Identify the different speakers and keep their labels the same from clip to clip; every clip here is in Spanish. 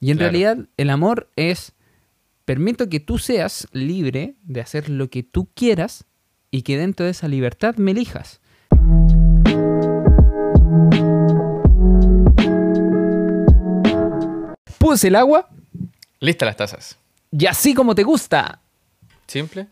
Speaker 1: Y en
Speaker 2: Claro.
Speaker 1: realidad el amor es, permito que tú seas libre de hacer lo que tú quieras y que dentro de esa libertad me elijas. Puse el agua
Speaker 2: Listas las tazas.
Speaker 1: y así como te gusta,
Speaker 2: Simple.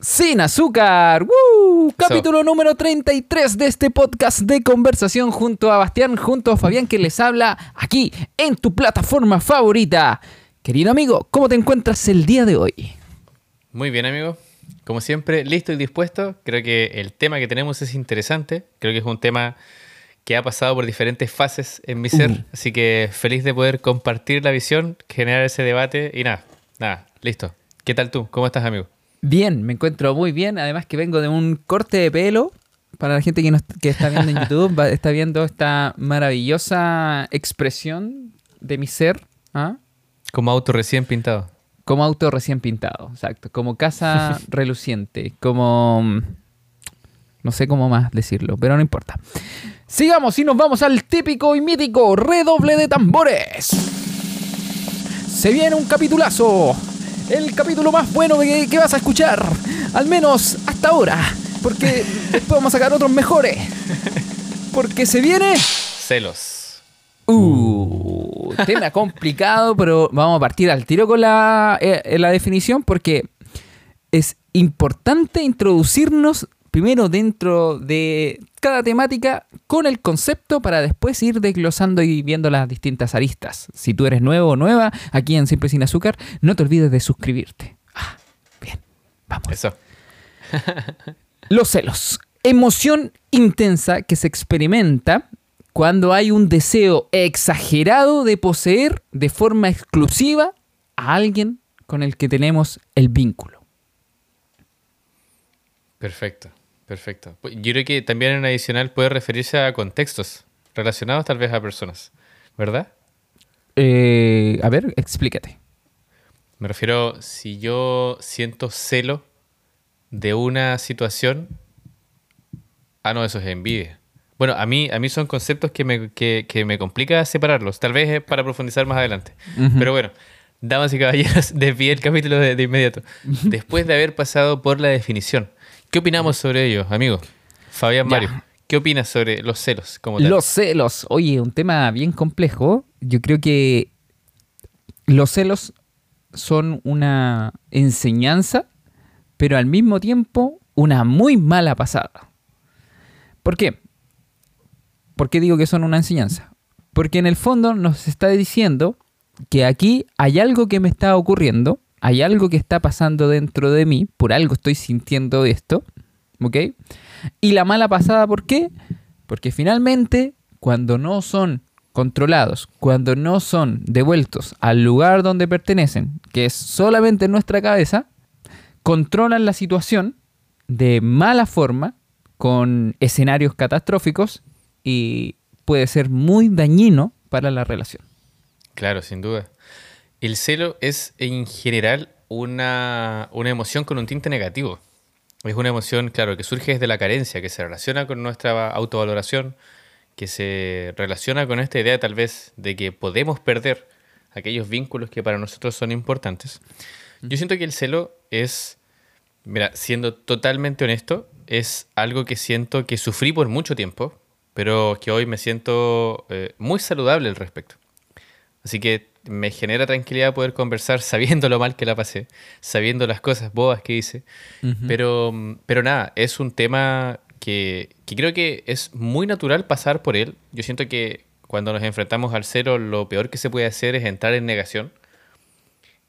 Speaker 1: Sin azúcar. ¡Woo! Capítulo número 33 de este podcast de conversación junto a Bastián, junto a Fabián que les habla aquí en tu plataforma favorita. Querido amigo, ¿cómo te encuentras el día de hoy?
Speaker 2: Muy bien, amigo. Como siempre, listo y dispuesto. Creo que el tema que tenemos es interesante. Creo que es un tema que ha pasado por diferentes fases en mi ser.
Speaker 1: Uh.
Speaker 2: Así que feliz de poder compartir la visión, generar ese debate y nada, nada, listo. ¿Qué tal tú? ¿Cómo estás, amigo?
Speaker 1: Bien, me encuentro muy bien. Además que vengo de un corte de pelo. Para la gente que, nos- que está viendo en YouTube, va- está viendo esta maravillosa expresión de mi ser. ¿ah?
Speaker 2: Como auto recién pintado.
Speaker 1: Como auto recién pintado, exacto. Como casa reluciente. Como... No sé cómo más decirlo, pero no importa. Sigamos y nos vamos al típico y mítico redoble de tambores. Se viene un capitulazo. El capítulo más bueno que, que vas a escuchar. Al menos hasta ahora. Porque después vamos a sacar otros mejores. Porque se viene...
Speaker 2: Celos.
Speaker 1: Uh, tema complicado, pero vamos a partir al tiro con la, eh, la definición porque es importante introducirnos primero dentro de cada temática con el concepto para después ir desglosando y viendo las distintas aristas. Si tú eres nuevo o nueva aquí en Siempre Sin Azúcar, no te olvides de suscribirte. Ah, bien, vamos.
Speaker 2: Eso.
Speaker 1: Los celos. Emoción intensa que se experimenta cuando hay un deseo exagerado de poseer de forma exclusiva a alguien con el que tenemos el vínculo.
Speaker 2: Perfecto, perfecto. Yo creo que también en adicional puede referirse a contextos relacionados tal vez a personas, ¿verdad?
Speaker 1: Eh, a ver, explícate.
Speaker 2: Me refiero, si yo siento celo de una situación, ah, no, eso es envidia. Bueno, a mí, a mí son conceptos que me, que, que me complica separarlos, tal vez es para profundizar más adelante. Pero bueno, damas y caballeros, desvié el capítulo de, de inmediato. Después de haber pasado por la definición, ¿qué opinamos sobre ello, amigo? Fabián
Speaker 1: Ya.
Speaker 2: Mario, ¿qué opinas sobre los celos como tal?
Speaker 1: Los celos. Oye, un tema bien complejo. Yo creo que los celos son una enseñanza, pero al mismo tiempo una muy mala pasada. ¿Por qué? ¿Por qué digo que son una enseñanza? Porque en el fondo nos está diciendo que aquí hay algo que me está ocurriendo, hay algo que está pasando dentro de mí, por algo estoy sintiendo esto, ¿ok? Y la mala pasada, ¿por qué? Porque finalmente, cuando no son controlados, cuando no son devueltos al lugar donde pertenecen, que es solamente en nuestra cabeza, controlan la situación de mala forma, con escenarios catastróficos y puede ser muy dañino para la relación.
Speaker 2: Claro, sin duda. El celo es en general una, una emoción con un tinte negativo. Es una emoción, claro, que surge desde la carencia, que se relaciona con nuestra autovaloración, que se relaciona con esta idea tal vez de que podemos perder aquellos vínculos que para nosotros son importantes. Yo siento que el celo es, mira, siendo totalmente honesto, es algo que siento que sufrí por mucho tiempo, pero que hoy me siento eh, muy saludable al respecto. Así que me genera tranquilidad poder conversar sabiendo lo mal que la pasé, sabiendo las cosas bobas que hice. pero, pero nada, es un tema que, que creo que es muy natural pasar por él. Yo siento que cuando nos enfrentamos al cero, lo peor que se puede hacer es entrar en negación.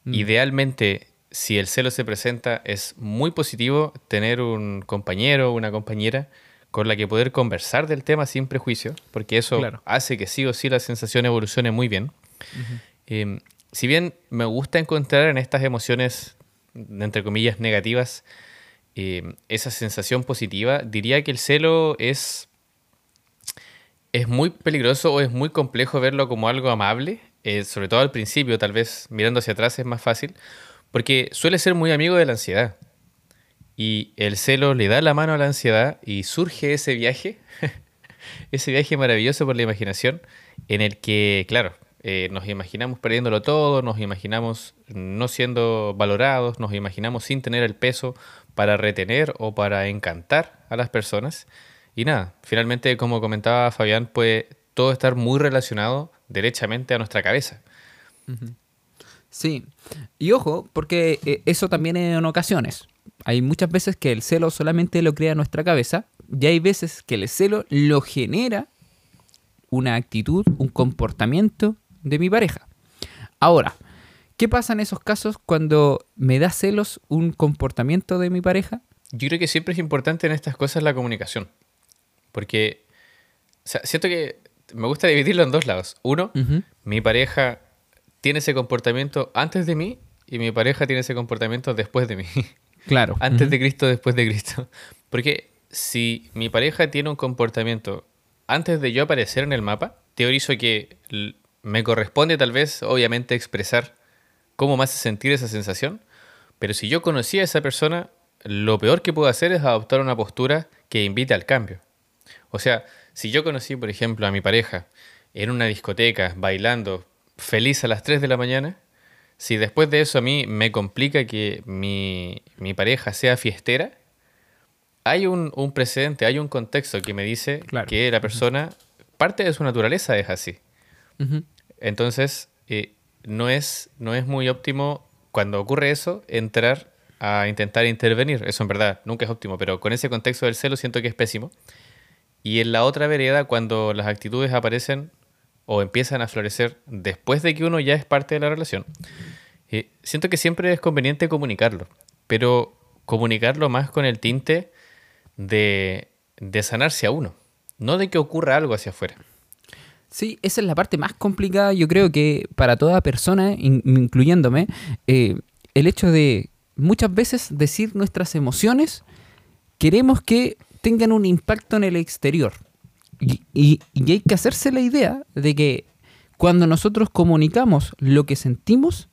Speaker 1: Mm.
Speaker 2: Idealmente, si el celo se presenta, es muy positivo tener un compañero o una compañera con la que poder conversar del tema sin prejuicio, porque eso
Speaker 1: Claro.
Speaker 2: hace que sí o sí la sensación evolucione muy bien. Eh, si bien me gusta encontrar en estas emociones, entre comillas, negativas, eh, esa sensación positiva, diría que el celo es, es muy peligroso o es muy complejo verlo como algo amable, eh, sobre todo al principio, tal vez mirando hacia atrás es más fácil, porque suele ser muy amigo de la ansiedad. Y el celo le da la mano a la ansiedad y surge ese viaje, ese viaje maravilloso por la imaginación, en el que, claro, Eh, nos imaginamos perdiéndolo todo, nos imaginamos no siendo valorados, nos imaginamos sin tener el peso para retener o para encantar a las personas. Y nada, finalmente, como comentaba Fabián, puede todo estar muy relacionado derechamente a nuestra cabeza.
Speaker 1: Sí, y ojo, porque eh, eso también en ocasiones. Hay muchas veces que el celo solamente lo crea nuestra cabeza y hay veces que el celo lo genera una actitud, un comportamiento de mi pareja. Ahora, ¿qué pasa en esos casos cuando me da celos un comportamiento de mi pareja?
Speaker 2: Yo creo que siempre es importante en estas cosas la comunicación. Porque siento que me gusta dividirlo en dos lados. Uno, mi pareja tiene ese comportamiento antes de mí y mi pareja tiene ese comportamiento después de mí.
Speaker 1: Claro.
Speaker 2: antes de Cristo, después de Cristo. Porque si mi pareja tiene un comportamiento antes de yo aparecer en el mapa, teorizo que me corresponde tal vez, obviamente, expresar cómo me hace sentir esa sensación. Pero si yo conocí a esa persona, lo peor que puedo hacer es adoptar una postura que invite al cambio. O sea, si yo conocí, por ejemplo, a mi pareja en una discoteca, bailando, feliz a las 3 de la mañana, si después de eso a mí me complica que mi, pareja sea fiestera, hay un, precedente, hay un contexto que me dice que la persona, parte de su naturaleza es así. Entonces, eh, no, es, no es muy óptimo cuando ocurre eso entrar a intentar intervenir. Eso en verdad nunca es óptimo, pero con ese contexto del celo siento que es pésimo. Y en la otra vereda, cuando las actitudes aparecen o empiezan a florecer después de que uno ya es parte de la relación, eh, siento que siempre es conveniente comunicarlo, pero comunicarlo más con el tinte de, de sanarse a uno, no de que ocurra algo hacia afuera.
Speaker 1: Sí, esa es la parte más complicada, yo creo que para toda persona, incluyéndome, eh, el hecho de muchas veces decir nuestras emociones, queremos que tengan un impacto en el exterior. Y, hay que hacerse la idea de que cuando nosotros comunicamos lo que sentimos,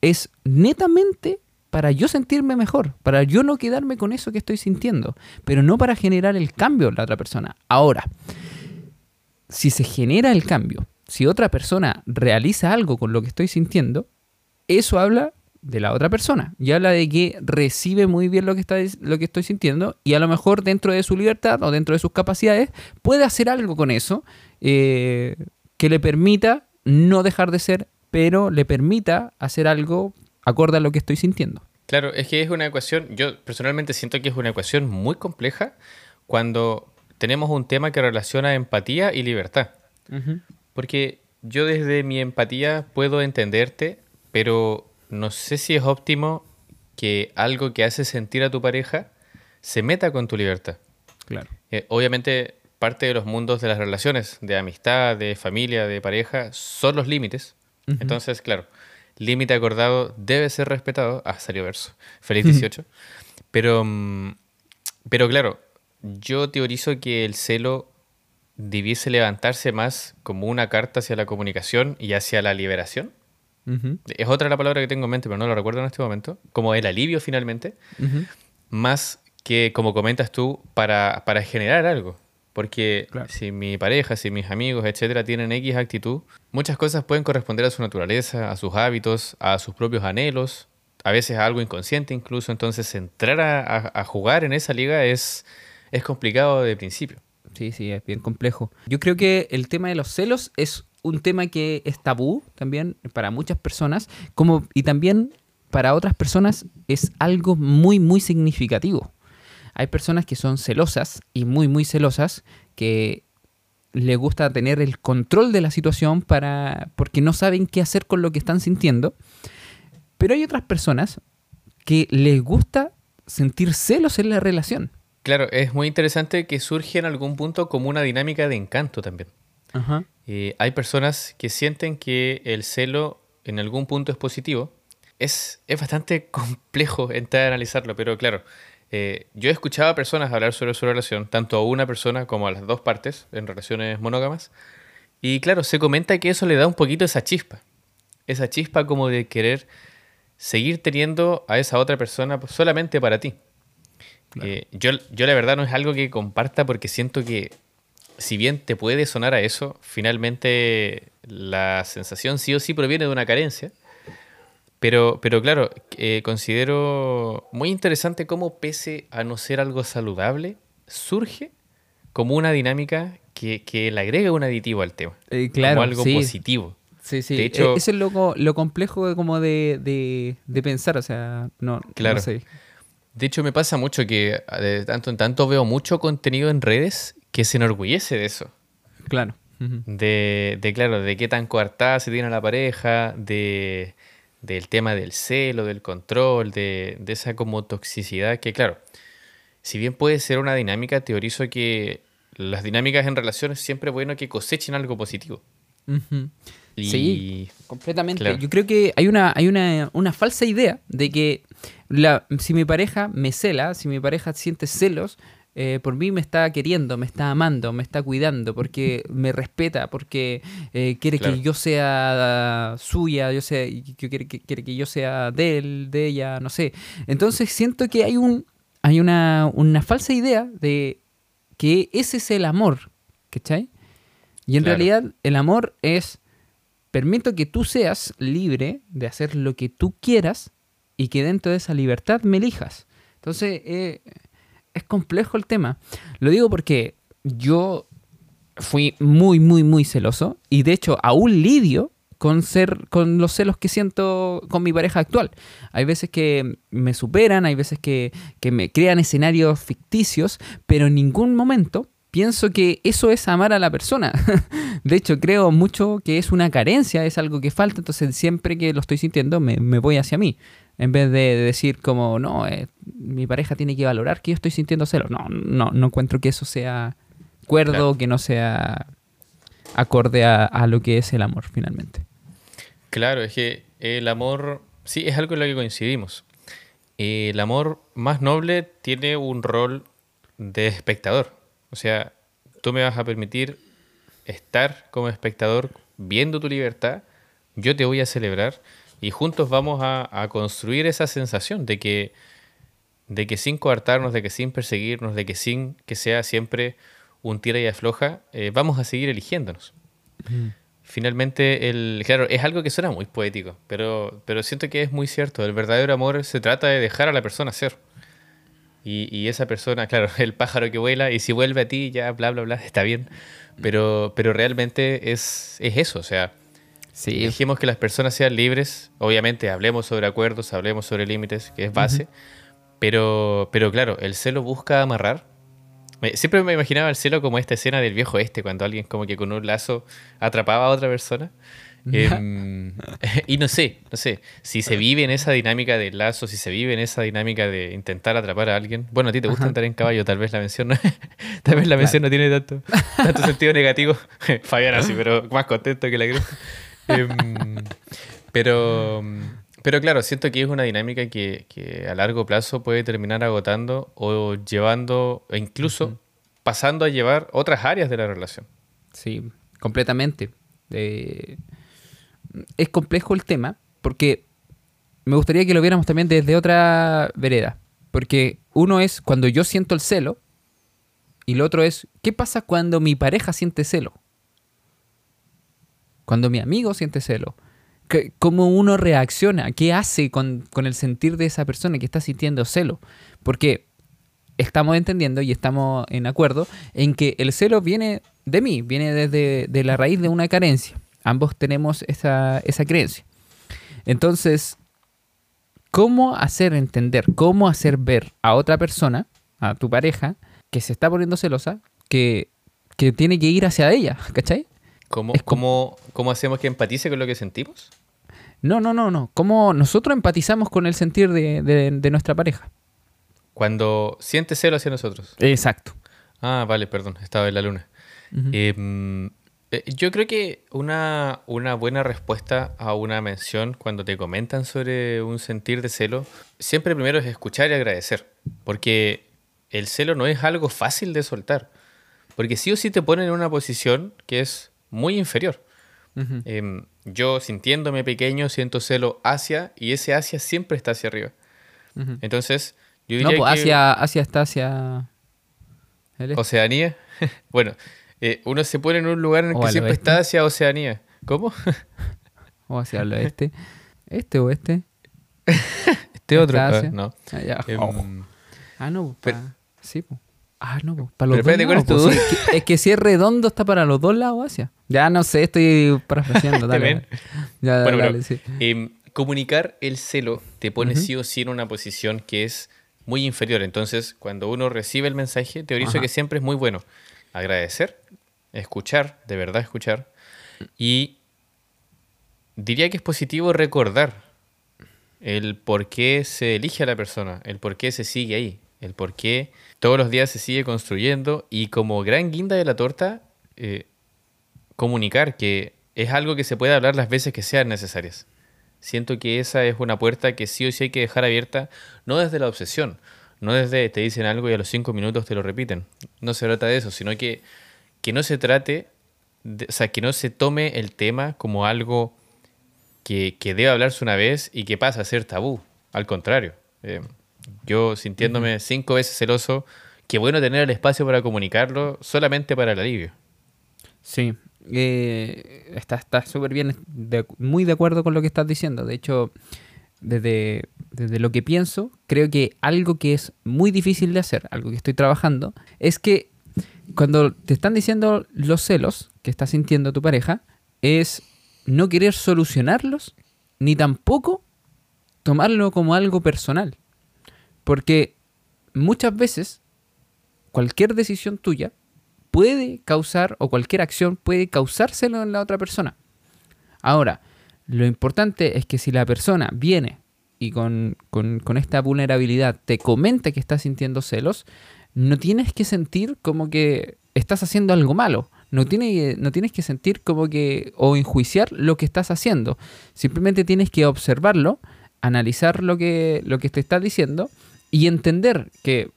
Speaker 1: es netamente para yo sentirme mejor, para yo no quedarme con eso que estoy sintiendo, pero no para generar el cambio en la otra persona. Ahora, si se genera el cambio, si otra persona realiza algo con lo que estoy sintiendo, eso habla de la otra persona y habla de que recibe muy bien lo que, está, lo que estoy sintiendo y a lo mejor dentro de su libertad o dentro de sus capacidades puede hacer algo con eso eh, que le permita no dejar de ser, pero le permita hacer algo acorde a lo que estoy sintiendo.
Speaker 2: Claro, es que es una ecuación, yo personalmente siento que es una ecuación muy compleja cuando tenemos un tema que relaciona empatía y libertad. Porque yo desde mi empatía puedo entenderte, pero no sé si es óptimo que algo que hace sentir a tu pareja se meta con tu libertad.
Speaker 1: Claro.
Speaker 2: Eh, obviamente, parte de los mundos de las relaciones, de amistad, de familia, de pareja, son los límites. Entonces, claro, límite acordado debe ser respetado. Ah, salió verso. Feliz 18. pero, mm, pero claro, yo teorizo que el celo debiese levantarse más como una carta hacia la comunicación y hacia la liberación es otra la palabra que tengo en mente, pero no lo recuerdo en este momento. Como el alivio finalmente. Más que, como comentas tú, para, generar algo. Porque si mi pareja, si mis amigos, etcétera, tienen X actitud, muchas cosas pueden corresponder a su naturaleza, a sus hábitos, a sus propios anhelos, a veces a algo inconsciente incluso. Entonces, entrar a, jugar en esa liga es, es complicado de principio.
Speaker 1: Sí, sí, es bien complejo. Yo creo que el tema de los celos es un tema que es tabú también para muchas personas, como, y también para otras personas es algo muy, muy significativo. Hay personas que son celosas y muy, muy celosas, que les gusta tener el control de la situación para, porque no saben qué hacer con lo que están sintiendo. Pero hay otras personas que les gusta sentir celos en la relación.
Speaker 2: Claro, es muy interesante que surge en algún punto como una dinámica de encanto también. Ajá. Eh, hay personas que sienten que el celo en algún punto es positivo. Es, es bastante complejo entrar a analizarlo, pero claro, eh, yo he escuchado a personas hablar sobre su relación, tanto a una persona como a las dos partes, en relaciones monógamas, y claro, se comenta que eso le da un poquito esa chispa, esa chispa como de querer seguir teniendo a esa otra persona solamente para ti. Eh, yo, yo la verdad no es algo que comparta porque siento que si bien te puede sonar a eso, finalmente la sensación sí o sí proviene de una carencia. Pero, pero claro, eh, considero muy interesante cómo pese a no ser algo saludable, surge como una dinámica que, que le agrega un aditivo al tema.
Speaker 1: Eh, claro,
Speaker 2: como algo
Speaker 1: sí.
Speaker 2: positivo.
Speaker 1: Sí, sí.
Speaker 2: De hecho-
Speaker 1: E- eso es lo, lo complejo de, como de, de, de pensar, o sea, no,
Speaker 2: Claro.
Speaker 1: no sé.
Speaker 2: De hecho, me pasa mucho que de tanto en tanto veo mucho contenido en redes que se enorgullece de eso.
Speaker 1: Claro.
Speaker 2: De, de, claro, de qué tan coartada se tiene la pareja, de, del tema del celo, del control, de, de esa como toxicidad que, claro, si bien puede ser una dinámica, teorizo que las dinámicas en relaciones siempre es bueno que cosechen algo positivo. Y
Speaker 1: Sí. Completamente.
Speaker 2: Claro.
Speaker 1: Yo creo que hay una, hay una, una falsa idea de que la, si mi pareja me cela, si mi pareja siente celos, eh, por mí me está queriendo, me está amando, me está cuidando, porque me respeta, porque eh, quiere
Speaker 2: Claro.
Speaker 1: que yo sea suya, yo sea, quiere, que quiere que yo sea de él, de ella, no sé. Entonces siento que hay un hay una, una falsa idea de que ese es el amor, ¿cachai? Y en
Speaker 2: Claro.
Speaker 1: realidad el amor es permito que tú seas libre de hacer lo que tú quieras y que dentro de esa libertad me elijas. Entonces, eh, es complejo el tema. Lo digo porque yo fui muy, muy, muy celoso y de hecho aún lidio con ser con los celos que siento con mi pareja actual. Hay veces que me superan, hay veces que, que me crean escenarios ficticios, pero en ningún momento pienso que eso es amar a la persona. De hecho, creo mucho que es una carencia, es algo que falta, entonces siempre que lo estoy sintiendo me, me voy hacia mí. En vez de decir como, no, eh, mi pareja tiene que valorar que yo estoy sintiendo celos. No, no, no encuentro que eso sea cuerdo,
Speaker 2: Claro.
Speaker 1: que no sea acorde a, a lo que es el amor finalmente.
Speaker 2: Claro, es que el amor, sí, es algo en lo que coincidimos. El amor más noble tiene un rol de espectador. O sea, tú me vas a permitir estar como espectador viendo tu libertad, yo te voy a celebrar y juntos vamos a, a construir esa sensación de que, de que sin coartarnos, de que sin perseguirnos, de que sin que sea siempre un tira y afloja, eh, vamos a seguir eligiéndonos. Finalmente, el, claro, es algo que suena muy poético, pero, pero siento que es muy cierto. El verdadero amor se trata de dejar a la persona ser. Y, y esa persona, claro, el pájaro que vuela, y si vuelve a ti, ya, bla, bla, bla, está bien. Pero, pero realmente es, es eso, o sea,
Speaker 1: Sí,
Speaker 2: dejemos que las personas sean libres. Obviamente, hablemos sobre acuerdos, hablemos sobre límites, que es base. pero, pero claro, el celo busca amarrar. Siempre me imaginaba el celo como esta escena del viejo este, cuando alguien como que con un lazo atrapaba a otra persona. Em, y no sé, no sé, si se vive en esa dinámica del lazo, si se vive en esa dinámica de intentar atrapar a alguien. Bueno, a ti te gusta
Speaker 1: Ajá.
Speaker 2: andar en caballo, tal vez la mención no, tal vez la mención no tiene tanto, tanto sentido negativo. Fabián sí, pero más contento que la cruz. Em, pero, pero claro, siento que es una dinámica que, que a largo plazo puede terminar agotando o llevando, e incluso pasando a llevar otras áreas de la relación.
Speaker 1: Sí, completamente. Eh, es complejo el tema porque me gustaría que lo viéramos también desde otra vereda. Porque uno es cuando yo siento el celo y lo otro es qué pasa cuando mi pareja siente celo. Cuando mi amigo siente celo. ¿Qué- ¿Cómo uno reacciona? ¿Qué hace con, con el sentir de esa persona que está sintiendo celo? Porque estamos entendiendo y estamos en acuerdo en que el celo viene de mí, viene desde de la raíz de una carencia. Ambos tenemos esa, esa creencia. Entonces, ¿cómo hacer entender, cómo hacer ver a otra persona, a tu pareja, que se está poniendo celosa, que, que tiene que ir hacia ella, ¿cachai?
Speaker 2: ¿Cómo,
Speaker 1: Es como-
Speaker 2: cómo, cómo hacemos que empatice con lo que sentimos?
Speaker 1: No, no, no, no. ¿Cómo nosotros empatizamos con el sentir de, de- de nuestra pareja?
Speaker 2: Cuando siente celo hacia nosotros.
Speaker 1: Exacto.
Speaker 2: Ah, vale, perdón, estaba en la luna. Eh, yo creo que una, una buena respuesta a una mención cuando te comentan sobre un sentir de celo, siempre primero es escuchar y agradecer, porque el celo no es algo fácil de soltar, porque sí o sí te ponen en una posición que es muy inferior. Em, yo sintiéndome pequeño siento celo hacia y ese hacia siempre está hacia arriba. Entonces, yo
Speaker 1: No,
Speaker 2: diría
Speaker 1: pues
Speaker 2: que...
Speaker 1: hacia, hacia está hacia... el.
Speaker 2: Oceanía. bueno, Eh, uno se pone en un lugar en el
Speaker 1: O
Speaker 2: que siempre
Speaker 1: oeste.
Speaker 2: está hacia Oceanía. ¿Cómo?
Speaker 1: O hacia el oeste. ¿Este o este?
Speaker 2: Este otro. Ah, no.
Speaker 1: Ah, ya.
Speaker 2: Em,
Speaker 1: Oh. Ah, no, pa-
Speaker 2: pero-
Speaker 1: sí, po. Ah, no, po. para los
Speaker 2: Pero
Speaker 1: dos
Speaker 2: ¿cuál es
Speaker 1: lados. Sí, es, que, es que si es redondo está para los dos lados hacia. Ya no sé, estoy parafraseando. Dale. Ya,
Speaker 2: Bueno,
Speaker 1: dale,
Speaker 2: pero,
Speaker 1: sí.
Speaker 2: em, comunicar el celo te pone
Speaker 1: Ujú.
Speaker 2: sí o sí en una posición que es muy inferior. Entonces, cuando uno recibe el mensaje, teorizo
Speaker 1: Ajá.
Speaker 2: que siempre es muy bueno agradecer, escuchar, de verdad escuchar, y diría que es positivo recordar el por qué se elige a la persona, el por qué se sigue ahí, el por qué todos los días se sigue construyendo y como gran guinda de la torta, eh, comunicar que es algo que se puede hablar las veces que sean necesarias. Siento que esa es una puerta que sí o sí hay que dejar abierta, no desde la obsesión, no desde te dicen algo y a los cinco minutos te lo repiten. No se trata de eso, sino que, que no se trate, de- o sea, que no se tome el tema como algo que, que debe hablarse una vez y que pasa a ser tabú. Al contrario, eh, yo sintiéndome cinco veces celoso, qué bueno tener el espacio para comunicarlo solamente para el alivio.
Speaker 1: Sí, eh, está está súper bien, de- muy de acuerdo con lo que estás diciendo. De hecho, desde, lo que pienso, creo que algo que es muy difícil de hacer, algo que estoy trabajando, es que cuando te están diciendo los celos que está sintiendo tu pareja, es no querer solucionarlos, ni tampoco tomarlo como algo personal. Porque muchas veces cualquier decisión tuya puede causar, o cualquier acción puede causárselo en la otra persona. Ahora, lo importante es que si la persona viene y con, con- esta vulnerabilidad te comenta que está sintiendo celos, no tienes que sentir como que estás haciendo algo malo. No, tiene, no tienes que sentir como que o enjuiciar lo que estás haciendo. Simplemente tienes que observarlo, analizar lo que, lo que te está diciendo y entender que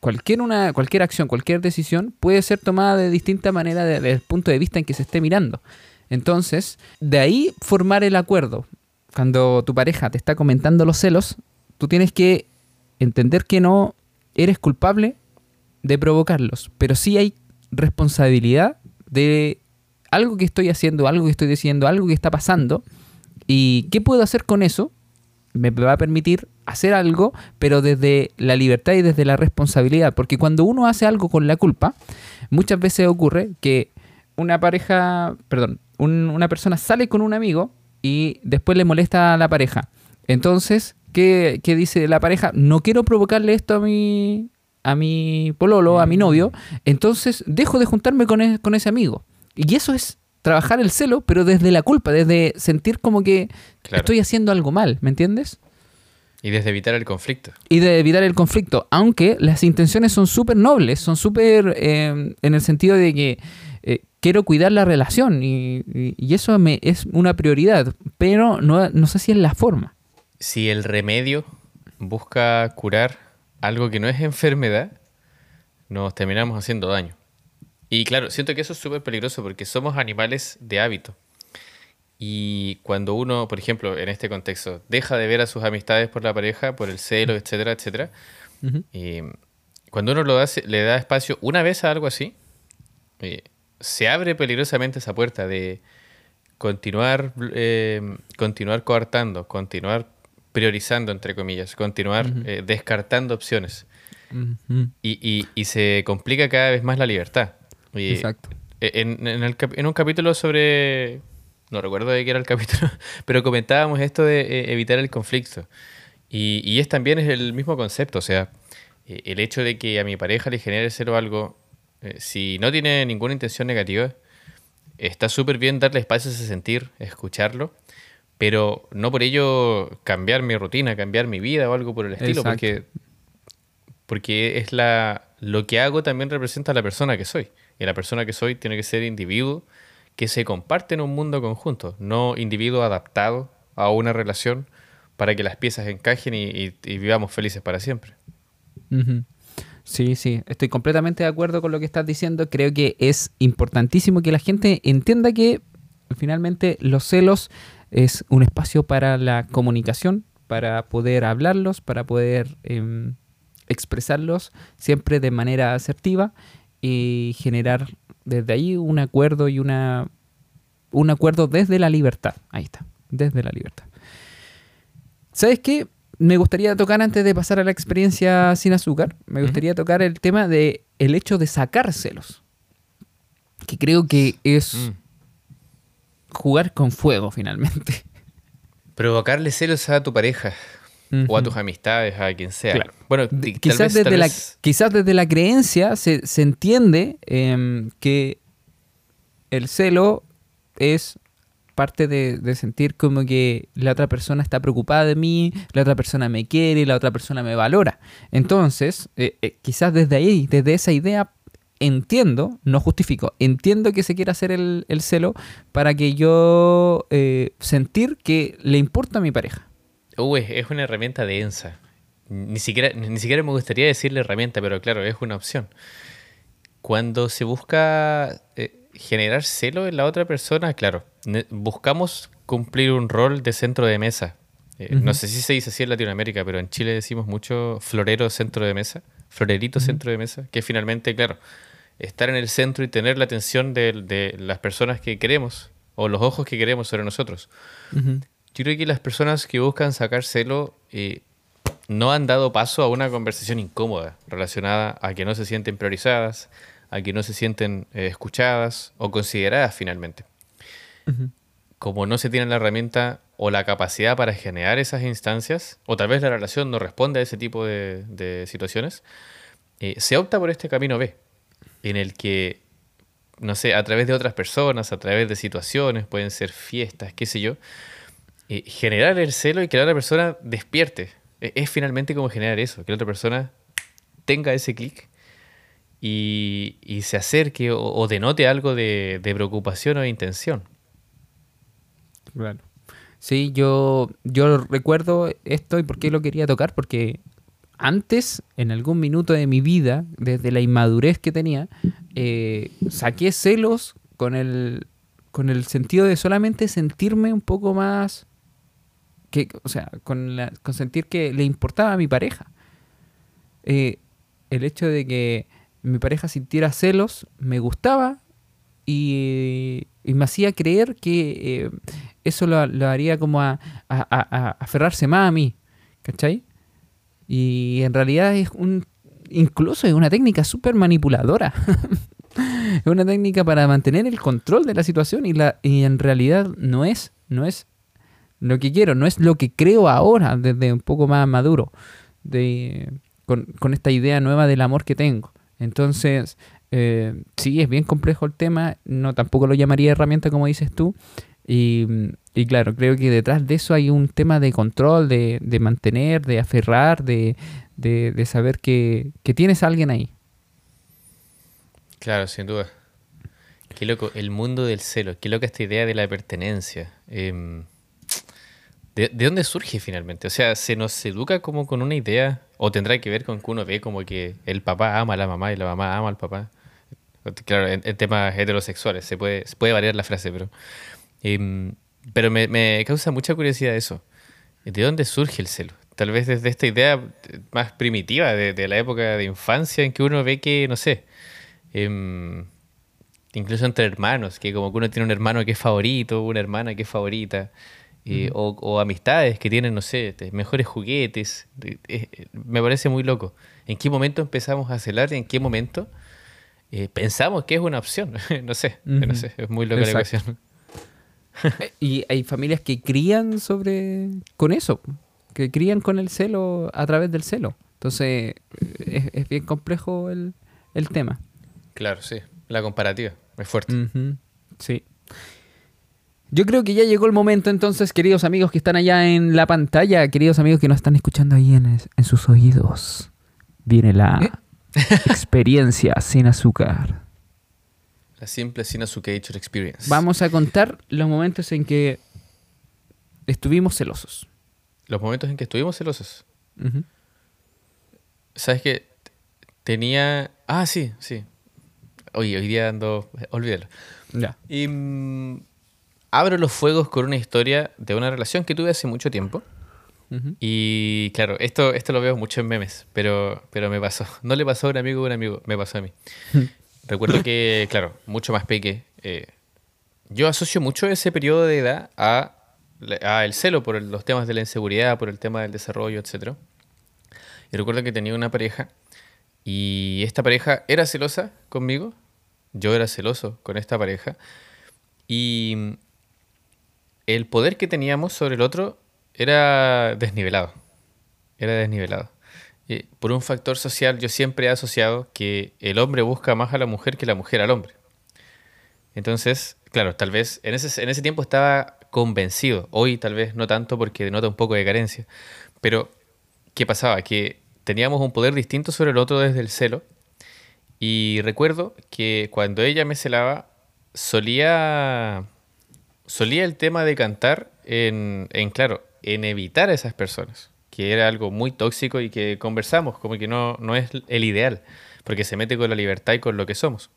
Speaker 1: cualquier, una, cualquier acción, cualquier decisión puede ser tomada de distinta manera de- desde el punto de vista en que se esté mirando. Entonces, de ahí formar el acuerdo. Cuando tu pareja te está comentando los celos, tú tienes que entender que no eres culpable de provocarlos, pero sí hay responsabilidad de algo que estoy haciendo, algo que estoy diciendo, algo que está pasando y qué puedo hacer con eso me va a permitir hacer algo, pero desde la libertad y desde la responsabilidad. Porque cuando uno hace algo con la culpa, muchas veces ocurre que una pareja, perdón, un- una persona sale con un amigo y después le molesta a la pareja. Entonces, ¿qué, qué dice la pareja? No quiero provocarle esto a mi, a mi pololo, a mi novio, entonces dejo de juntarme con, e- con ese amigo. Y eso es trabajar el celo, pero desde la culpa, desde sentir como que
Speaker 2: Claro.
Speaker 1: estoy haciendo algo mal, ¿me entiendes?
Speaker 2: Y desde evitar el conflicto.
Speaker 1: y de evitar el conflicto, aunque las intenciones son súper nobles, son súper eh, en el sentido de que quiero cuidar la relación y, y- eso me, es una prioridad, pero no, no sé si es la forma.
Speaker 2: Si el remedio busca curar algo que no es enfermedad, nos terminamos haciendo daño. Y claro, siento que eso es súper peligroso porque somos animales de hábito. Y cuando uno, por ejemplo, en este contexto, deja de ver a sus amistades por la pareja, por el celo, etcétera, etcétera,
Speaker 1: Ujú.
Speaker 2: y cuando uno lo hace, le da espacio una vez a algo así, eh, se abre peligrosamente esa puerta de continuar, eh, continuar coartando, continuar priorizando, entre comillas, continuar eh, descartando opciones. Y, y- y se complica cada vez más la libertad. Y
Speaker 1: Exacto.
Speaker 2: En, en el en un capítulo sobre... No recuerdo de qué era el capítulo, pero comentábamos esto de eh, evitar el conflicto. Y, y es también es el mismo concepto, o sea, eh, el hecho de que a mi pareja le genere cero algo, eh, si no tiene ninguna intención negativa, está súper bien darle espacio a ese sentir, escucharlo, pero no por ello cambiar mi rutina, cambiar mi vida o algo por el estilo,
Speaker 1: Exacto.
Speaker 2: porque porque es la lo que hago también representa a la persona que soy. Y la persona que soy tiene que ser individuo que se comparte en un mundo conjunto, no individuo adaptado a una relación para que las piezas encajen y, y- y vivamos felices para siempre.
Speaker 1: Ujú. Sí, sí, estoy completamente de acuerdo con lo que estás diciendo. Creo que es importantísimo que la gente entienda que finalmente los celos es un espacio para la comunicación, para poder hablarlos, para poder em, expresarlos siempre de manera asertiva y generar desde ahí un acuerdo y una un acuerdo desde la libertad. Ahí está, desde la libertad. ¿Sabes qué? Me gustaría tocar antes de pasar a la experiencia sin azúcar, me gustaría tocar el tema de el hecho de sacar celos. Que creo que es
Speaker 2: Mm.
Speaker 1: jugar con fuego finalmente.
Speaker 2: Provocarle celos a tu pareja o a tus amistades, a quien sea.
Speaker 1: Claro.
Speaker 2: Bueno,
Speaker 1: De- quizás,
Speaker 2: vez-
Speaker 1: desde la,
Speaker 2: vez-
Speaker 1: quizás desde la creencia se, se entiende em, que el celo es parte de, sentir como que la otra persona está preocupada de mí, la otra persona me quiere, la otra persona me valora. Entonces, eh, eh, quizás desde ahí, desde esa idea, entiendo, no justifico, entiendo que se quiera hacer el, el celo para que yo eh, sentir que le importa a mi pareja.
Speaker 2: Uy, es- una herramienta densa. Ni siquiera, ni siquiera me gustaría decirle herramienta, pero claro, es una opción. Cuando se busca generar celo en la otra persona, claro, buscamos cumplir un rol de centro de mesa. Eh, No sé si se dice así en Latinoamérica, pero en Chile decimos mucho florero centro de mesa, florerito centro de mesa, que finalmente, claro, estar en el centro y tener la atención de, de las personas que queremos o los ojos que queremos sobre nosotros.
Speaker 1: Ujú.
Speaker 2: Yo creo que las personas que buscan sacar celo eh, no han dado paso a una conversación incómoda relacionada a que no se sienten priorizadas, a que no se sienten eh, escuchadas o consideradas finalmente. Como no se tiene la herramienta o la capacidad para generar esas instancias, o tal vez la relación no responde a ese tipo de, de situaciones, eh, se opta por este camino B, en el que, no sé, a través de otras personas, a través de situaciones, pueden ser fiestas, qué sé yo, eh, generar el celo y que la otra persona despierte. E- Es finalmente como generar eso, que la otra persona tenga ese clic y, se acerque o, denote algo de, de preocupación o de intención.
Speaker 1: Claro. Sí, yo, yo recuerdo esto y por qué lo quería tocar, porque antes, en algún minuto de mi vida, desde la inmadurez que tenía, eh, saqué celos con el, con el sentido de solamente sentirme un poco más, que, o sea, con, la- con sentir que le importaba a mi pareja. Eh, el hecho de que mi pareja sintiera celos me gustaba y, me hacía creer que eh, eso lo, haría como a, aferrarse más a mí, ¿cachai? Y en realidad es un, incluso es una técnica súper manipuladora. es una técnica para mantener el control de la situación y, la, y en realidad no es, no es lo que quiero, no es lo que creo ahora desde un poco más maduro, de, con esta idea nueva del amor que tengo. Entonces, eh, sí, es bien complejo el tema, no tampoco lo llamaría herramienta como dices tú. Y, claro, creo que detrás de eso hay un tema de control, de, de mantener, de aferrar, de, de, de saber que, que tienes a alguien ahí.
Speaker 2: Claro, sin duda. Qué loco, el mundo del celo, qué loca esta idea de la pertenencia. Em, ¿de, de dónde surge finalmente? O sea, ¿se nos educa como con una idea? ¿O tendrá que ver con que uno ve como que el papá ama a la mamá y la mamá ama al papá? Claro, en, en temas heterosexuales se puede, se puede variar la frase, pero... em, pero me, me causa mucha curiosidad eso. ¿De dónde surge el celo? Tal vez desde esta idea más primitiva de, de la época de infancia en que uno ve que, no sé, em, incluso entre hermanos, que como que uno tiene un hermano que es favorito, una hermana que es favorita, eh, o, o amistades que tienen, no sé, te- mejores juguetes. eh, eh, me parece muy loco. ¿En qué momento empezamos a celar y en qué momento eh, pensamos que es una opción? no sé, no
Speaker 1: Ujú.
Speaker 2: sé, es muy loca la
Speaker 1: Exacto.
Speaker 2: ecuación.
Speaker 1: Y hay familias que crían sobre con eso, que crían con el celo a través del celo. Entonces, es, es bien complejo el, el tema.
Speaker 2: Claro, sí, la comparativa es fuerte.
Speaker 1: Ujú, Sí. Yo creo que ya llegó el momento entonces, queridos amigos que están allá en la pantalla, queridos amigos que nos están escuchando ahí en, en sus oídos. Viene la experiencia sin azúcar.
Speaker 2: La simple sin azúcar experience.
Speaker 1: Vamos a contar los momentos en que estuvimos celosos.
Speaker 2: Los momentos en que estuvimos celosos. ¿Sabes qué? Tenía... Ah, sí, sí. Oye, hoy día ando... Olvídalo.
Speaker 1: Ya.
Speaker 2: Y mm, abro los fuegos con una historia de una relación que tuve hace mucho tiempo.
Speaker 1: Ujú.
Speaker 2: Y claro, esto, esto lo veo mucho en memes, pero, pero me pasó. No le pasó a un amigo a un amigo, me pasó a mí. recuerdo que, claro, mucho más peque. Eh, yo asocio mucho ese periodo de edad a, a el celo por los temas de la inseguridad, por el tema del desarrollo, etc. Y recuerdo que tenía una pareja y esta pareja era celosa conmigo. Yo era celoso con esta pareja. Y el poder que teníamos sobre el otro era desnivelado. Era desnivelado. por un factor social yo siempre he asociado que el hombre busca más a la mujer que la mujer al hombre. Entonces, claro, tal vez en ese, en ese tiempo estaba convencido. Hoy tal vez no tanto porque denota un poco de carencia. Pero, ¿qué pasaba? Que teníamos un poder distinto sobre el otro desde el celo. Y recuerdo que cuando ella me celaba, solía, solía el tema de cantar en, en, claro, en evitar a esas personas, que era algo muy tóxico y que conversamos, como que no, no es el ideal, porque se mete con la libertad y con lo que somos.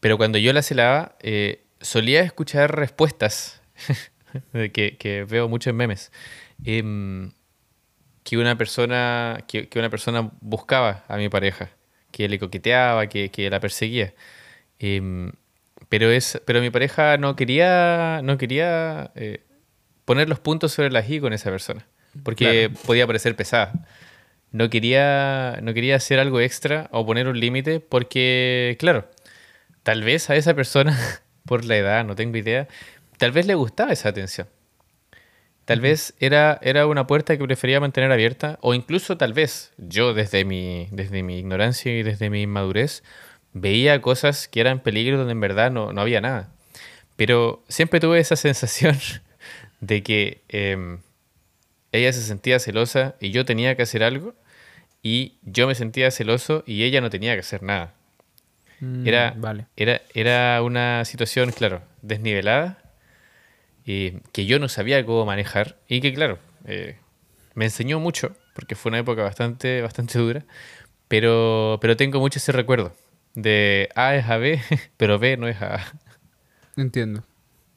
Speaker 2: Pero cuando yo la celaba, eh, solía escuchar respuestas que, que, veo mucho en memes. Em, que una persona que, que, una persona buscaba a mi pareja, que le coqueteaba, que, que la perseguía. Em, pero es pero mi pareja no quería no quería eh, poner los puntos sobre las i con esa persona, porque podía parecer pesada. No quería no quería hacer algo extra o poner un límite porque claro, tal vez a esa persona por la edad, no tengo idea, tal vez le gustaba esa atención. Tal vez era, era una puerta que prefería mantener abierta, o incluso tal vez yo desde mi, desde mi ignorancia y desde mi inmadurez veía cosas que eran peligro donde en verdad no, no había nada. Pero siempre tuve esa sensación de que em, ella se sentía celosa y yo tenía que hacer algo, y yo me sentía celoso y ella no tenía que hacer nada. Mm, era, era, era una situación, claro, desnivelada que yo no sabía cómo manejar y que, claro, eh, me enseñó mucho, porque fue una época bastante, bastante dura, pero, pero tengo mucho ese recuerdo de A es a B, pero B no es a.
Speaker 1: Entiendo.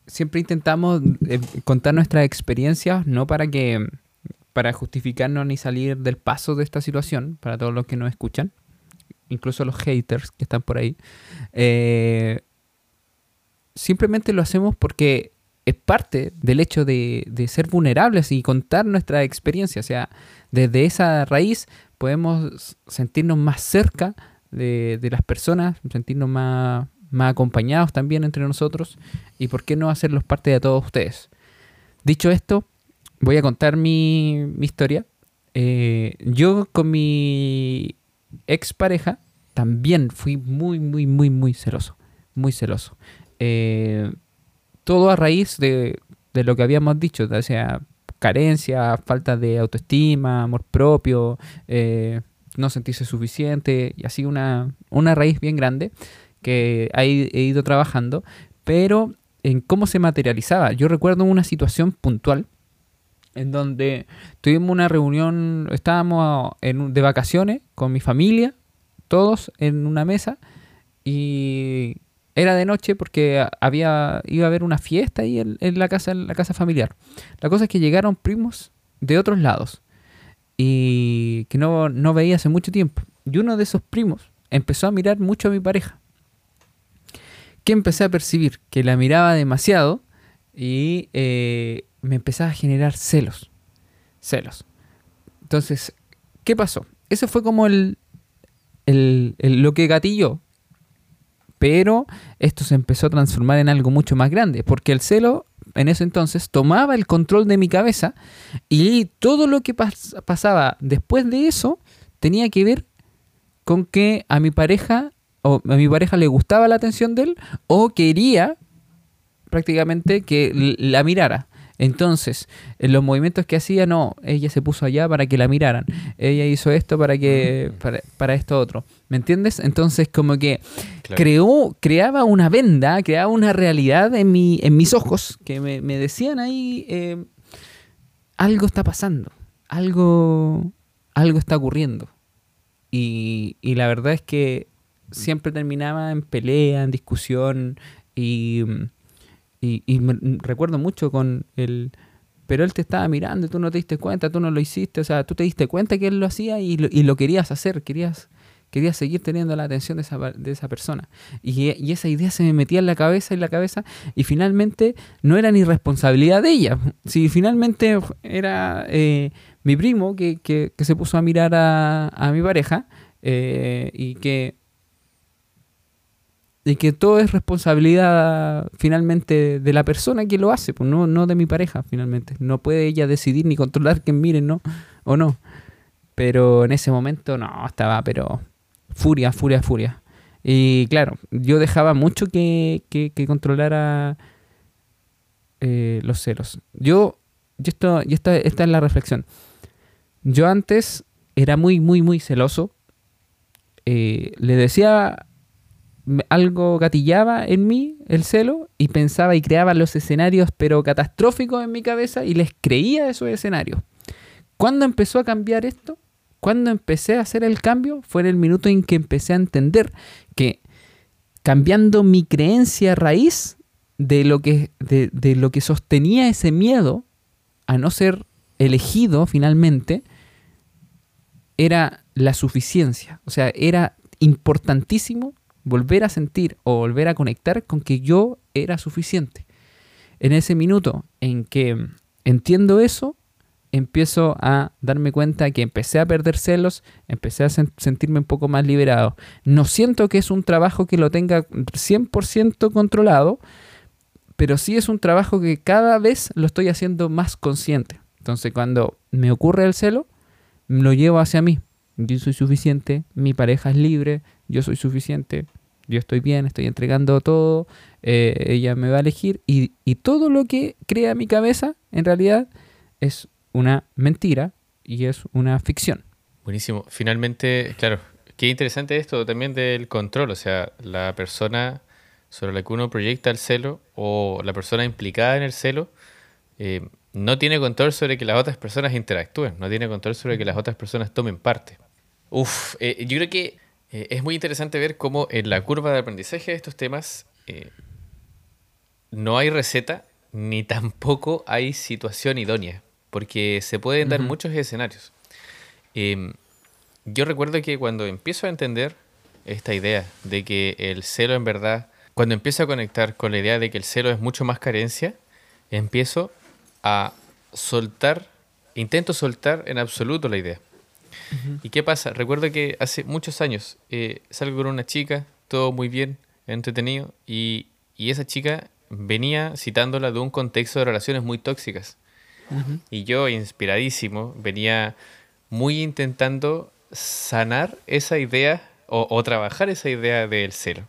Speaker 1: Siempre intentamos eh, contar nuestras experiencias, no para que para justificarnos ni salir del paso de esta situación, para todos los que nos escuchan, incluso los haters que están por ahí. Eh, simplemente lo hacemos porque es parte del hecho de, ser vulnerables y contar nuestra experiencia. O sea, desde esa raíz podemos sentirnos más cerca de, las personas, sentirnos más, más acompañados también entre nosotros y por qué no hacerlos parte de todos ustedes. Dicho esto, voy a contar mi, historia. Eh, yo con mi expareja también fui muy, muy, muy, muy celoso. Muy celoso. Eh, todo a raíz de, lo que habíamos dicho, o sea, carencia, falta de autoestima, amor propio, eh, no sentirse suficiente, y así una, una raíz bien grande que he, ido trabajando, pero en cómo se materializaba. Yo recuerdo una situación puntual en donde tuvimos una reunión, estábamos en, de vacaciones con mi familia, todos en una mesa, y era de noche porque había iba a haber una fiesta ahí en, la casa en la casa familiar. La cosa es que llegaron primos de otros lados y que no, no veía hace mucho tiempo. Y uno de esos primos empezó a mirar mucho a mi pareja. Que empecé a percibir que la miraba demasiado y eh, me empezaba a generar celos. Celos. Entonces, ¿qué pasó? Eso fue como el, el, lo que gatilló pero esto se empezó a transformar en algo mucho más grande, porque el celo en ese entonces tomaba el control de mi cabeza y todo lo que pasaba después de eso tenía que ver con que a mi pareja o a mi pareja le gustaba la atención de él o quería prácticamente que la mirara. Entonces, en los movimientos que hacía, no, ella se puso allá para que la miraran. Ella hizo esto para que mm. para, esto otro. ¿Me entiendes? Entonces, como que creó creaba una venda, creaba una realidad en mi en mis ojos que me, decían ahí eh, algo está pasando, algo algo está ocurriendo. Y, y la verdad es que siempre terminaba en pelea, en discusión y y, me, recuerdo mucho con el... Pero él te estaba mirando tú no te diste cuenta, tú no lo hiciste, o sea, tú te diste cuenta que él lo hacía y lo, y lo querías hacer, querías, quería seguir teniendo la atención de esa, de esa persona. Y, y, esa idea se me metía en la cabeza y la cabeza y finalmente no era ni responsabilidad de ella. Si finalmente era eh, mi primo que, que, se puso a mirar a, a mi pareja eh, y que y que todo es responsabilidad finalmente de la persona que lo hace, pues no, no de mi pareja finalmente. No puede ella decidir ni controlar que miren, ¿no? O no. Pero en ese momento no, estaba, pero furia, furia, furia. Y claro, yo dejaba mucho que, que, controlara eh, los celos. Yo, yo esto, y esta, esta es la reflexión. Yo antes era muy, muy, muy celoso. Eh, le decía algo gatillaba en mí el celo y pensaba y creaba los escenarios pero catastróficos en mi cabeza y les creía esos escenarios. ¿Cuándo empezó a cambiar esto? Cuando empecé a hacer el cambio fue en el minuto en que empecé a entender que cambiando mi creencia raíz de lo que, de, lo que sostenía ese miedo a no ser elegido finalmente, era la suficiencia. O sea, era importantísimo volver a sentir o volver a conectar con que yo era suficiente. En ese minuto en que entiendo eso, empiezo a darme cuenta que empecé a perder celos, empecé a sentirme un poco más liberado. No siento que es un trabajo que lo tenga 100% controlado, pero sí es un trabajo que cada vez lo estoy haciendo más consciente. Entonces cuando me ocurre el celo, lo llevo hacia mí. Yo soy suficiente, mi pareja es libre, yo soy suficiente, yo estoy bien, estoy entregando todo, eh, ella me va a elegir y, todo lo que crea mi cabeza en realidad es una mentira y es una ficción.
Speaker 2: Buenísimo. Finalmente, claro, qué interesante esto también del control, o sea, la persona sobre la que uno proyecta el celo o la persona implicada en el celo eh, no tiene control sobre que las otras personas interactúen, no tiene control sobre que las otras personas tomen parte. Uf, eh, yo creo que eh, es muy interesante ver cómo en la curva de aprendizaje de estos temas no hay receta ni tampoco hay situación idónea, porque se pueden dar muchos escenarios. Em, yo recuerdo que cuando empiezo a entender esta idea de que el celo en verdad, cuando empiezo a conectar con la idea de que el celo es mucho más carencia, empiezo a soltar, intento soltar en absoluto la idea. ¿Y qué pasa? Recuerdo que hace muchos años eh, salgo con una chica, todo muy bien, entretenido, y, esa chica venía citándola de un contexto de relaciones muy tóxicas. Y yo, inspiradísimo, venía muy intentando sanar esa idea o, trabajar esa idea del cero.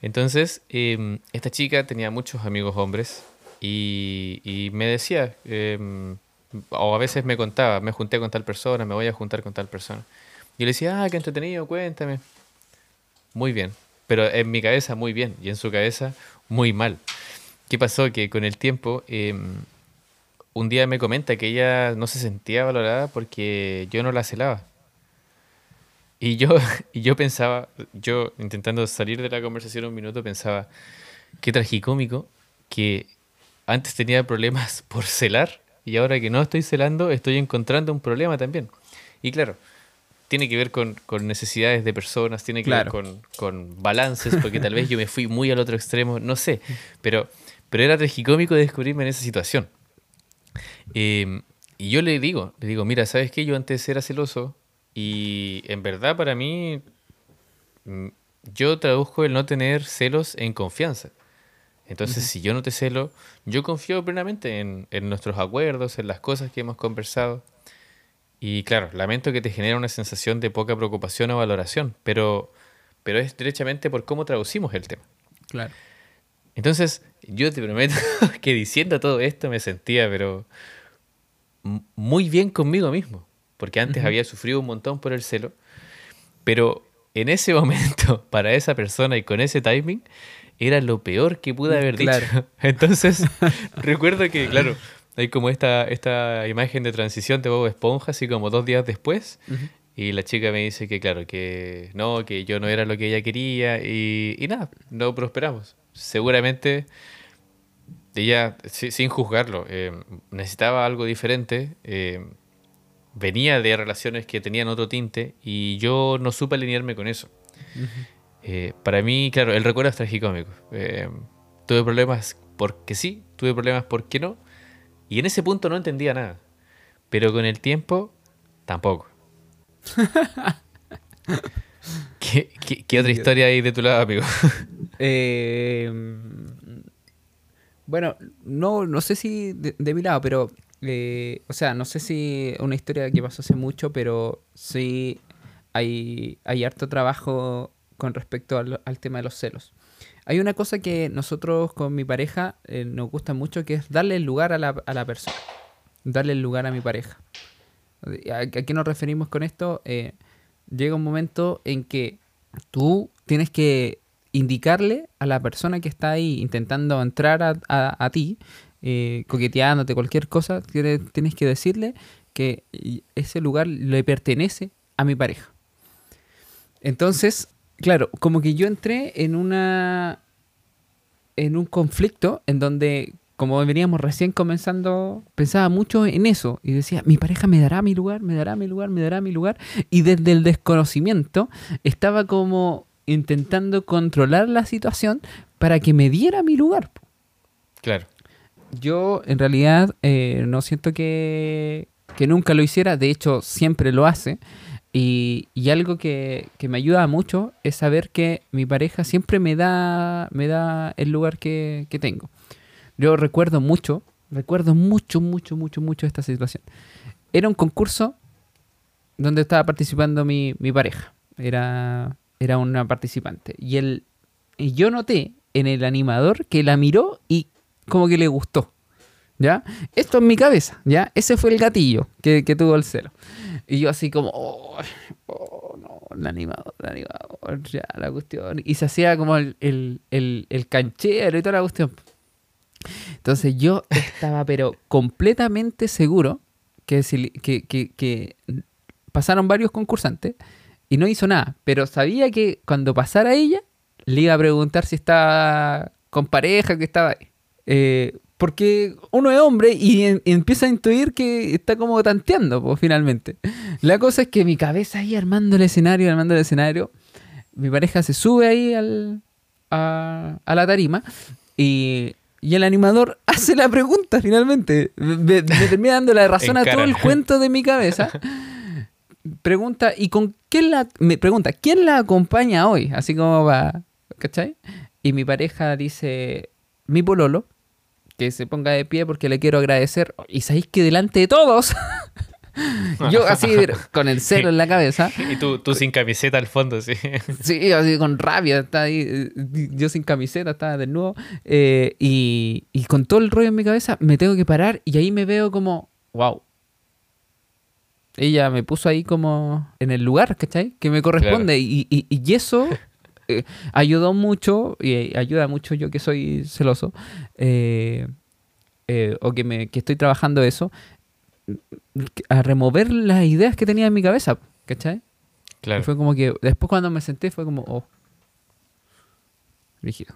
Speaker 2: Entonces, em, esta chica tenía muchos amigos hombres y, me decía, em, o a veces me contaba, me junté con tal persona, me voy a juntar con tal persona. Y le decía, ah, qué entretenido, cuéntame. Muy bien, pero en mi cabeza muy bien y en su cabeza muy mal. ¿Qué pasó? Que con el tiempo, em, un día me comenta que ella no se sentía valorada porque yo no la celaba. Y yo, y yo pensaba, yo intentando salir de la conversación un minuto, pensaba, qué tragicómico que antes tenía problemas por celar y ahora que no estoy celando, estoy encontrando un problema también. Y claro, tiene que ver con, necesidades de personas, tiene que ver con, balances, porque tal vez yo me fui muy al otro extremo, no sé, pero, pero era tragicómico descubrirme en esa situación. Em, y yo le digo, le digo, mira, ¿sabes qué? Yo antes era celoso y en verdad para mí mm, yo traduzco el no tener celos en confianza. Entonces, si yo no te celo, yo confío plenamente en, nuestros acuerdos, en las cosas que hemos conversado. Y claro, lamento que te genere una sensación de poca preocupación o valoración, pero, pero es derechamente por cómo traducimos el tema.
Speaker 1: Claro.
Speaker 2: Entonces, yo te prometo que diciendo todo esto me sentía, pero muy bien conmigo mismo, porque antes había sufrido un montón por el celo, pero en ese momento, para esa persona y con ese timing, era lo peor que pude haber dicho. Entonces, recuerdo que, claro, hay como esta, esta imagen de transición de Bob Esponja, así como dos días después. Y la chica me dice que, claro, que no, que yo no era lo que ella quería. Y, y nada, no prosperamos. Seguramente ella, sin juzgarlo, eh, necesitaba algo diferente. Eh, venía de relaciones que tenían otro tinte y yo no supe alinearme con eso. Eh, para mí, claro, el recuerdo es tragicómico. Tuve problemas porque sí, tuve problemas porque no. Y en ese punto no entendía nada. Pero con el tiempo, tampoco. ¿Qué, otra historia hay de tu lado, amigo?
Speaker 1: Eh, bueno, no, no sé si de, mi lado, pero. Eh, o sea, no sé si una historia que pasó hace mucho, pero sí hay, hay harto trabajo con respecto al, tema de los celos. Hay una cosa que nosotros con mi pareja eh, nos gusta mucho, que es darle el lugar a la, a la persona. Darle el lugar a mi pareja. ¿A, qué nos referimos con esto? Eh, llega un momento en que tú tienes que indicarle a la persona que está ahí intentando entrar a, ti, eh, coqueteándote, cualquier cosa, tienes que decirle que ese lugar le pertenece a mi pareja. Entonces, claro, como que yo entré en una en un conflicto en donde como veníamos recién comenzando, pensaba mucho en eso y decía, mi pareja me dará mi lugar, me dará mi lugar, me dará mi lugar. Y desde el desconocimiento estaba como intentando controlar la situación para que me diera mi lugar.
Speaker 2: Claro.
Speaker 1: Yo en realidad eh, no siento que, que, nunca lo hiciera, de hecho siempre lo hace. Y, y algo que, que, me ayuda mucho es saber que mi pareja siempre me da, me da el lugar que, que tengo. Yo recuerdo mucho, recuerdo mucho, mucho, mucho, mucho esta situación. Era un concurso donde estaba participando mi, pareja. Era, era una participante. Y, y yo noté en el animador que la miró y como que le gustó. ¿Ya? Esto en mi cabeza, ¿ya? Ese fue el gatillo que, tuvo el celo. Y yo así como, oh, oh, no, el animador, el animador, ya, la cuestión. Y se hacía como el, el, el, el canchero y toda la cuestión. Entonces yo estaba pero completamente seguro que, que, pasaron varios concursantes y no hizo nada, pero sabía que cuando pasara ella le iba a preguntar si estaba con pareja, que estaba ahí. Eh, porque uno es hombre y, empieza a intuir que está como tanteando, pues, finalmente. La cosa es que mi cabeza ahí armando el escenario, armando el escenario, mi pareja se sube ahí al, a, a la tarima y y el animador hace la pregunta finalmente. Me, termina dando la razón a todo el cuento de mi cabeza. Pregunta, ¿y con quién la. Me pregunta, ¿quién la acompaña hoy? Así como va. ¿Cachai? Y mi pareja dice, mi pololo, que se ponga de pie porque le quiero agradecer. Y sabéis que delante de todos Yo así, con el cero en la cabeza.
Speaker 2: Y tú, tú sin camiseta al fondo, sí.
Speaker 1: Sí, así con rabia, está ahí. Yo sin camiseta, estaba desnudo. Eh, y, y con todo el rollo en mi cabeza, me tengo que parar y ahí me veo como, wow. Ella me puso ahí como en el lugar, ¿cachai? Que me corresponde. Y, y, y, eso eh, ayudó mucho, y ayuda mucho yo que soy celoso, eh, o que, me, que estoy trabajando eso, a remover las ideas que tenía en mi cabeza, ¿cachai? Claro. fue como que después cuando me senté fue como, oh, rígido.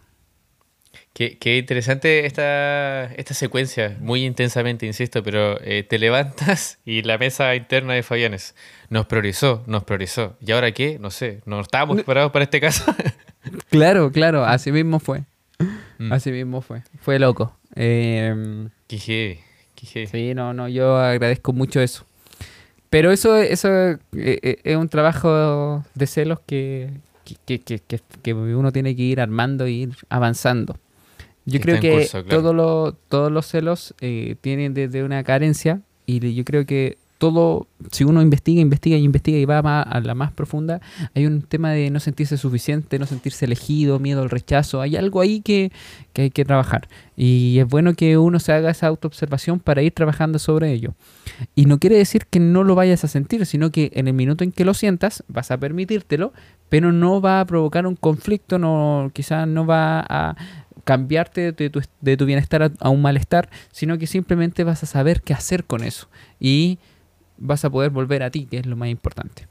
Speaker 2: Qué, qué, interesante esta, esta secuencia, muy intensamente, insisto, pero eh, te levantas y la mesa interna de Fabianes nos priorizó, nos priorizó. ¿Y ahora qué? No sé, no estábamos preparados para este caso.
Speaker 1: claro, claro, así mismo fue. Mm. Así mismo fue. Fue loco. Eh, Sí, no, no, yo agradezco mucho eso. Pero eso, eso eh, eh, es un trabajo de celos que, que, uno tiene que ir armando e ir avanzando. Yo creo que todos los celos eh, tienen desde una carencia y yo creo que todo, si uno investiga, investiga y investiga y va a la más profunda, hay un tema de no sentirse suficiente, no sentirse elegido, miedo al rechazo. Hay algo ahí que, hay que trabajar. Y es bueno que uno se haga esa autoobservación para ir trabajando sobre ello. Y no quiere decir que no lo vayas a sentir, sino que en el minuto en que lo sientas, vas a permitírtelo, pero no va a provocar un conflicto, no, quizás no va a cambiarte de tu, de tu bienestar a un malestar, sino que simplemente vas a saber qué hacer con eso. Y vas a poder volver a ti, que es lo más importante.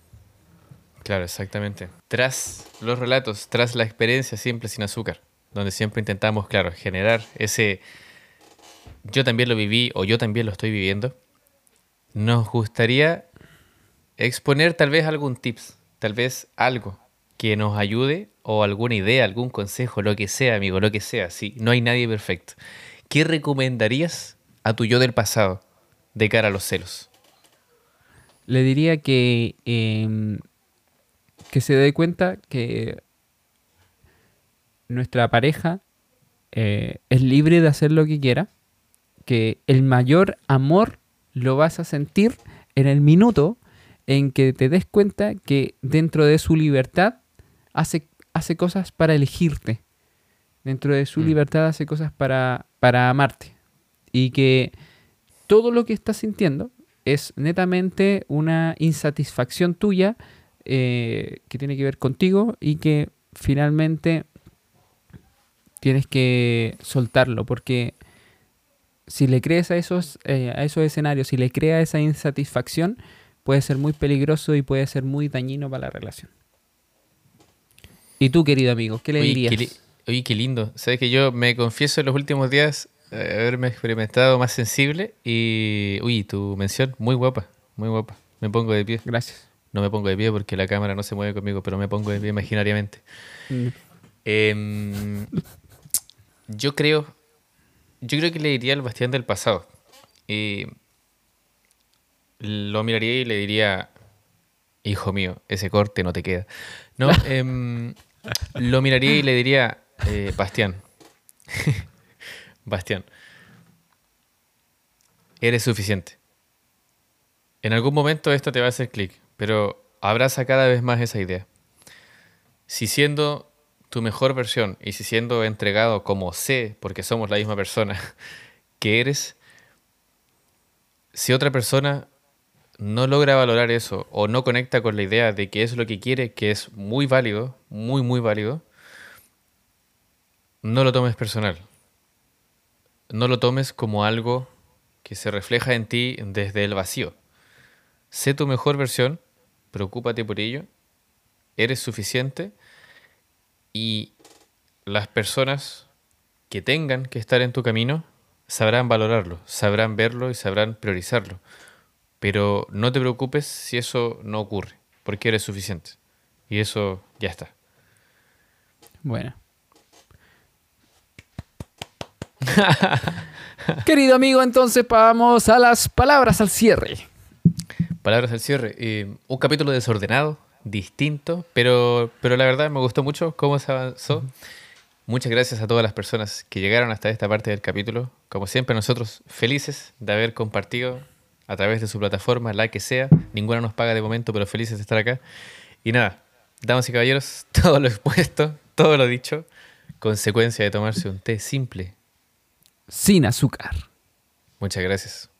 Speaker 2: Claro, exactamente. Tras los relatos, tras la experiencia siempre sin azúcar, donde siempre intentamos, claro, generar ese yo también lo viví o yo también lo estoy viviendo, nos gustaría exponer tal vez algún tips, tal vez algo que nos ayude o alguna idea, algún consejo, lo que sea, amigo, lo que sea. Sí, no hay nadie perfecto. ¿Qué recomendarías a tu yo del pasado de cara a los celos?
Speaker 1: Le diría que, em, que se dé cuenta que nuestra pareja eh, es libre de hacer lo que quiera, que el mayor amor lo vas a sentir en el minuto en que te des cuenta que dentro de su libertad hace, hace cosas para elegirte. Dentro de su
Speaker 2: Mm.
Speaker 1: libertad hace cosas para, para amarte. Y que todo lo que estás sintiendo es netamente una insatisfacción tuya eh, que tiene que ver contigo y que finalmente tienes que soltarlo porque si le crees a esos, eh, a esos escenarios, si le creas esa insatisfacción, puede ser muy peligroso y puede ser muy dañino para la relación. ¿Y tú, querido amigo, qué le
Speaker 2: Oye,
Speaker 1: dirías?
Speaker 2: qué li- oye, qué lindo. Sabes que yo me confieso en los últimos días eh, haberme experimentado más sensible y, uy, tu mención, muy guapa, muy guapa. Me pongo de pie.
Speaker 1: Gracias.
Speaker 2: No me pongo de pie porque la cámara no se mueve conmigo, pero me pongo de pie imaginariamente.
Speaker 1: Mm,
Speaker 2: Em, yo creo, yo creo que le diría al Bastián del pasado. Y lo miraría y le diría, hijo mío, ese corte no te queda. No, em, lo miraría y le diría, eh, Bastián, Bastián, eres suficiente. En algún momento esto te va a hacer clic, pero abraza cada vez más esa idea. Si siendo tu mejor versión y si siendo entregado como sé, porque somos la misma persona que eres, si otra persona no logra valorar eso o no conecta con la idea de que es lo que quiere, que es muy válido, muy, muy válido, no lo tomes personal. No lo tomes como algo que se refleja en ti desde el vacío. Sé tu mejor versión, preocúpate por ello, eres suficiente y las personas que tengan que estar en tu camino sabrán valorarlo, sabrán verlo y sabrán priorizarlo. Pero no te preocupes si eso no ocurre, porque eres suficiente. Y eso ya está.
Speaker 1: Bueno. Querido amigo, entonces vamos a las palabras al cierre.
Speaker 2: Palabras al cierre. Eh, un capítulo desordenado, distinto, pero, pero la verdad me gustó mucho cómo se avanzó. Muchas gracias a todas las personas que llegaron hasta esta parte del capítulo. Como siempre, nosotros felices de haber compartido a través de su plataforma, la que sea. Ninguna nos paga de momento, pero felices de estar acá. Y nada, damas y caballeros, todo lo expuesto, todo lo dicho, consecuencia de tomarse un té simple.
Speaker 1: Sin azúcar.
Speaker 2: Muchas gracias.